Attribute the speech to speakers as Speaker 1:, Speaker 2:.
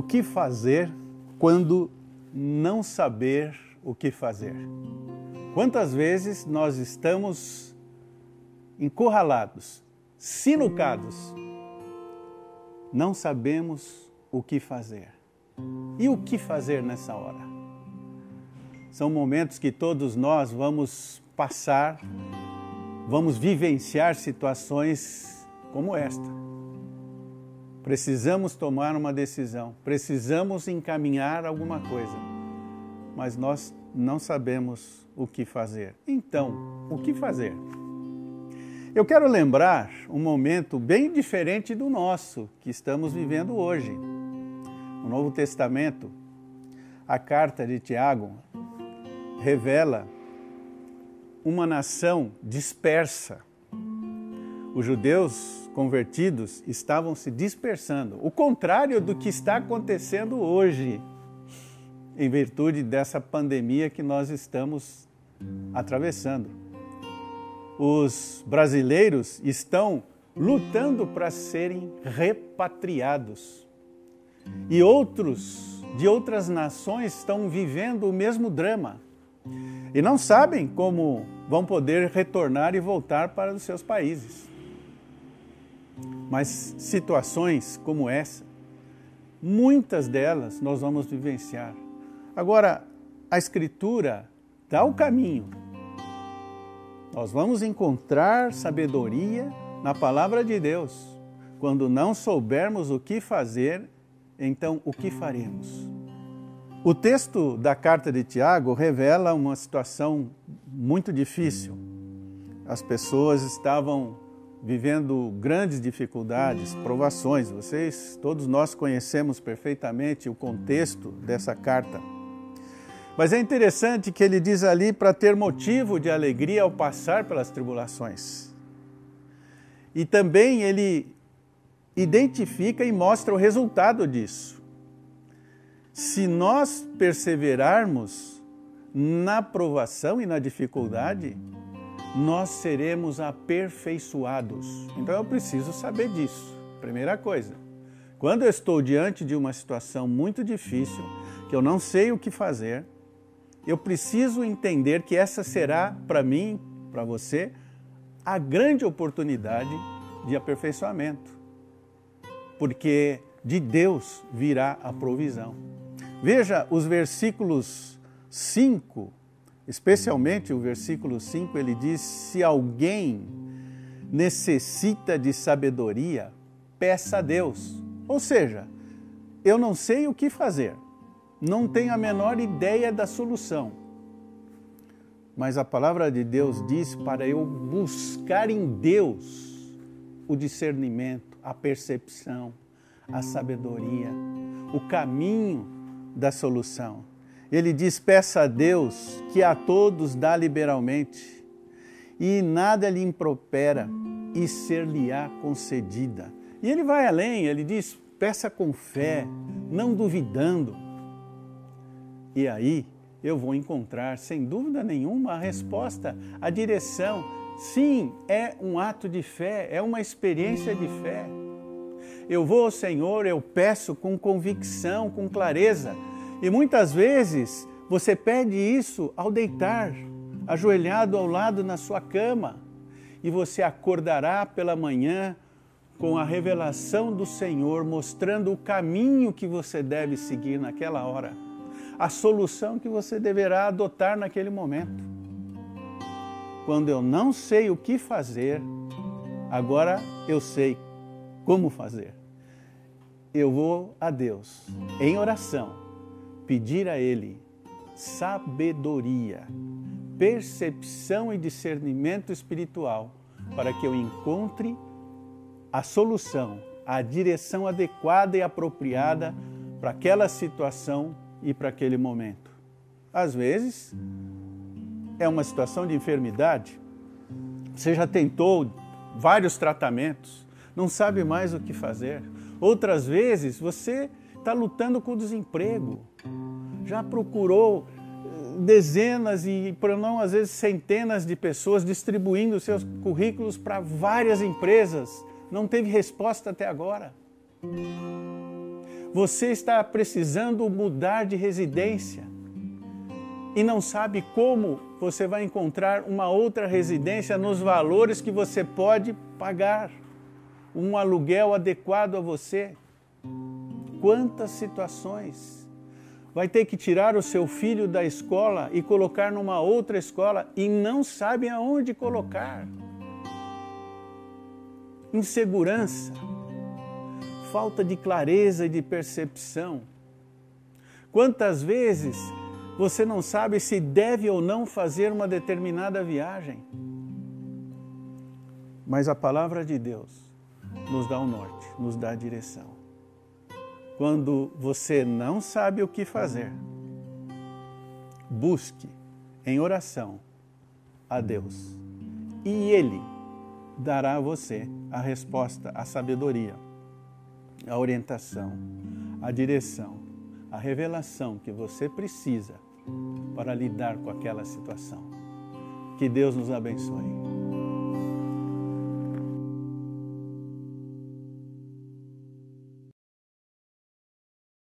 Speaker 1: O que fazer quando não saber o que fazer? Quantas vezes nós estamos encurralados, sinucados, não sabemos o que fazer. E o que fazer nessa hora? São momentos que todos nós vamos passar, vamos vivenciar situações como esta. Precisamos tomar uma decisão, precisamos encaminhar alguma coisa, mas nós não sabemos o que fazer. Então, o que fazer? Eu quero lembrar um momento bem diferente do nosso que estamos vivendo hoje. No Novo Testamento, a carta de Tiago revela uma nação dispersa. Os judeus convertidos estavam se dispersando, o contrário do que está acontecendo hoje, em virtude dessa pandemia que nós estamos atravessando os brasileiros estão lutando para serem repatriados. E outros de outras nações estão vivendo o mesmo drama e não sabem como vão poder retornar e voltar para os seus países. Mas situações como essa, muitas delas nós vamos vivenciar. Agora, a Escritura dá o caminho nós vamos encontrar sabedoria na palavra de Deus. Quando não soubermos o que fazer, então o que faremos? O texto da carta de Tiago revela uma situação muito difícil. As pessoas estavam vivendo grandes dificuldades, provações. Vocês, todos nós conhecemos perfeitamente o contexto dessa carta. Mas é interessante que ele diz ali para ter motivo de alegria ao passar pelas tribulações. E também ele identifica e mostra o resultado disso. Se nós perseverarmos na provação e na dificuldade, nós seremos aperfeiçoados. Então eu preciso saber disso. Primeira coisa. Quando eu estou diante de uma situação muito difícil, que eu não sei o que fazer, eu preciso entender que essa será para mim, para você, a grande oportunidade de aperfeiçoamento. Porque de Deus virá a provisão. Veja os versículos 5, especialmente o versículo 5, ele diz: Se alguém necessita de sabedoria, peça a Deus. Ou seja, eu não sei o que fazer, não tenho a menor ideia da solução. Mas a palavra de Deus diz para eu buscar em Deus o discernimento, a percepção, a sabedoria, o caminho da solução. Ele diz: peça a Deus que a todos dá liberalmente, e nada lhe impropera, e ser-lhe-á concedida. E ele vai além, ele diz: peça com fé, não duvidando e aí eu vou encontrar, sem dúvida nenhuma, a resposta, a direção. Sim, é um ato de fé, é uma experiência de fé. Eu vou ao Senhor, eu peço com convicção, com clareza. E muitas vezes você pede isso ao deitar, ajoelhado ao lado na sua cama, e você acordará pela manhã com a revelação do Senhor mostrando o caminho que você deve seguir naquela hora a solução que você deverá adotar naquele momento. Quando eu não sei o que fazer, agora eu sei como fazer. Eu vou a Deus em oração pedir a Ele sabedoria, percepção e discernimento espiritual para que eu encontre a solução, a direção adequada e apropriada para aquela situação e para aquele momento. Às vezes, é uma situação de enfermidade. Você já tentou vários tratamentos, não sabe mais o que fazer. Outras vezes, você está lutando com o desemprego. Já procurou eh, dezenas e, por não às vezes, centenas de pessoas distribuindo seus currículos para várias empresas. Não teve resposta até agora. Você está precisando mudar de residência e não sabe como você vai encontrar uma outra residência nos valores que você pode pagar, um aluguel adequado a você. Quantas situações! Vai ter que tirar o seu filho da escola e colocar numa outra escola e não sabe aonde colocar. Insegurança, falta de clareza e de percepção. Quantas vezes você não sabe se deve ou não fazer uma determinada viagem. Mas a palavra de Deus nos dá o norte, nos dá a direção. Quando você não sabe o que fazer, busque em oração a Deus e Ele dará a você a resposta, a sabedoria, a orientação, a direção, a revelação que você precisa para lidar com aquela situação. Que Deus nos abençoe.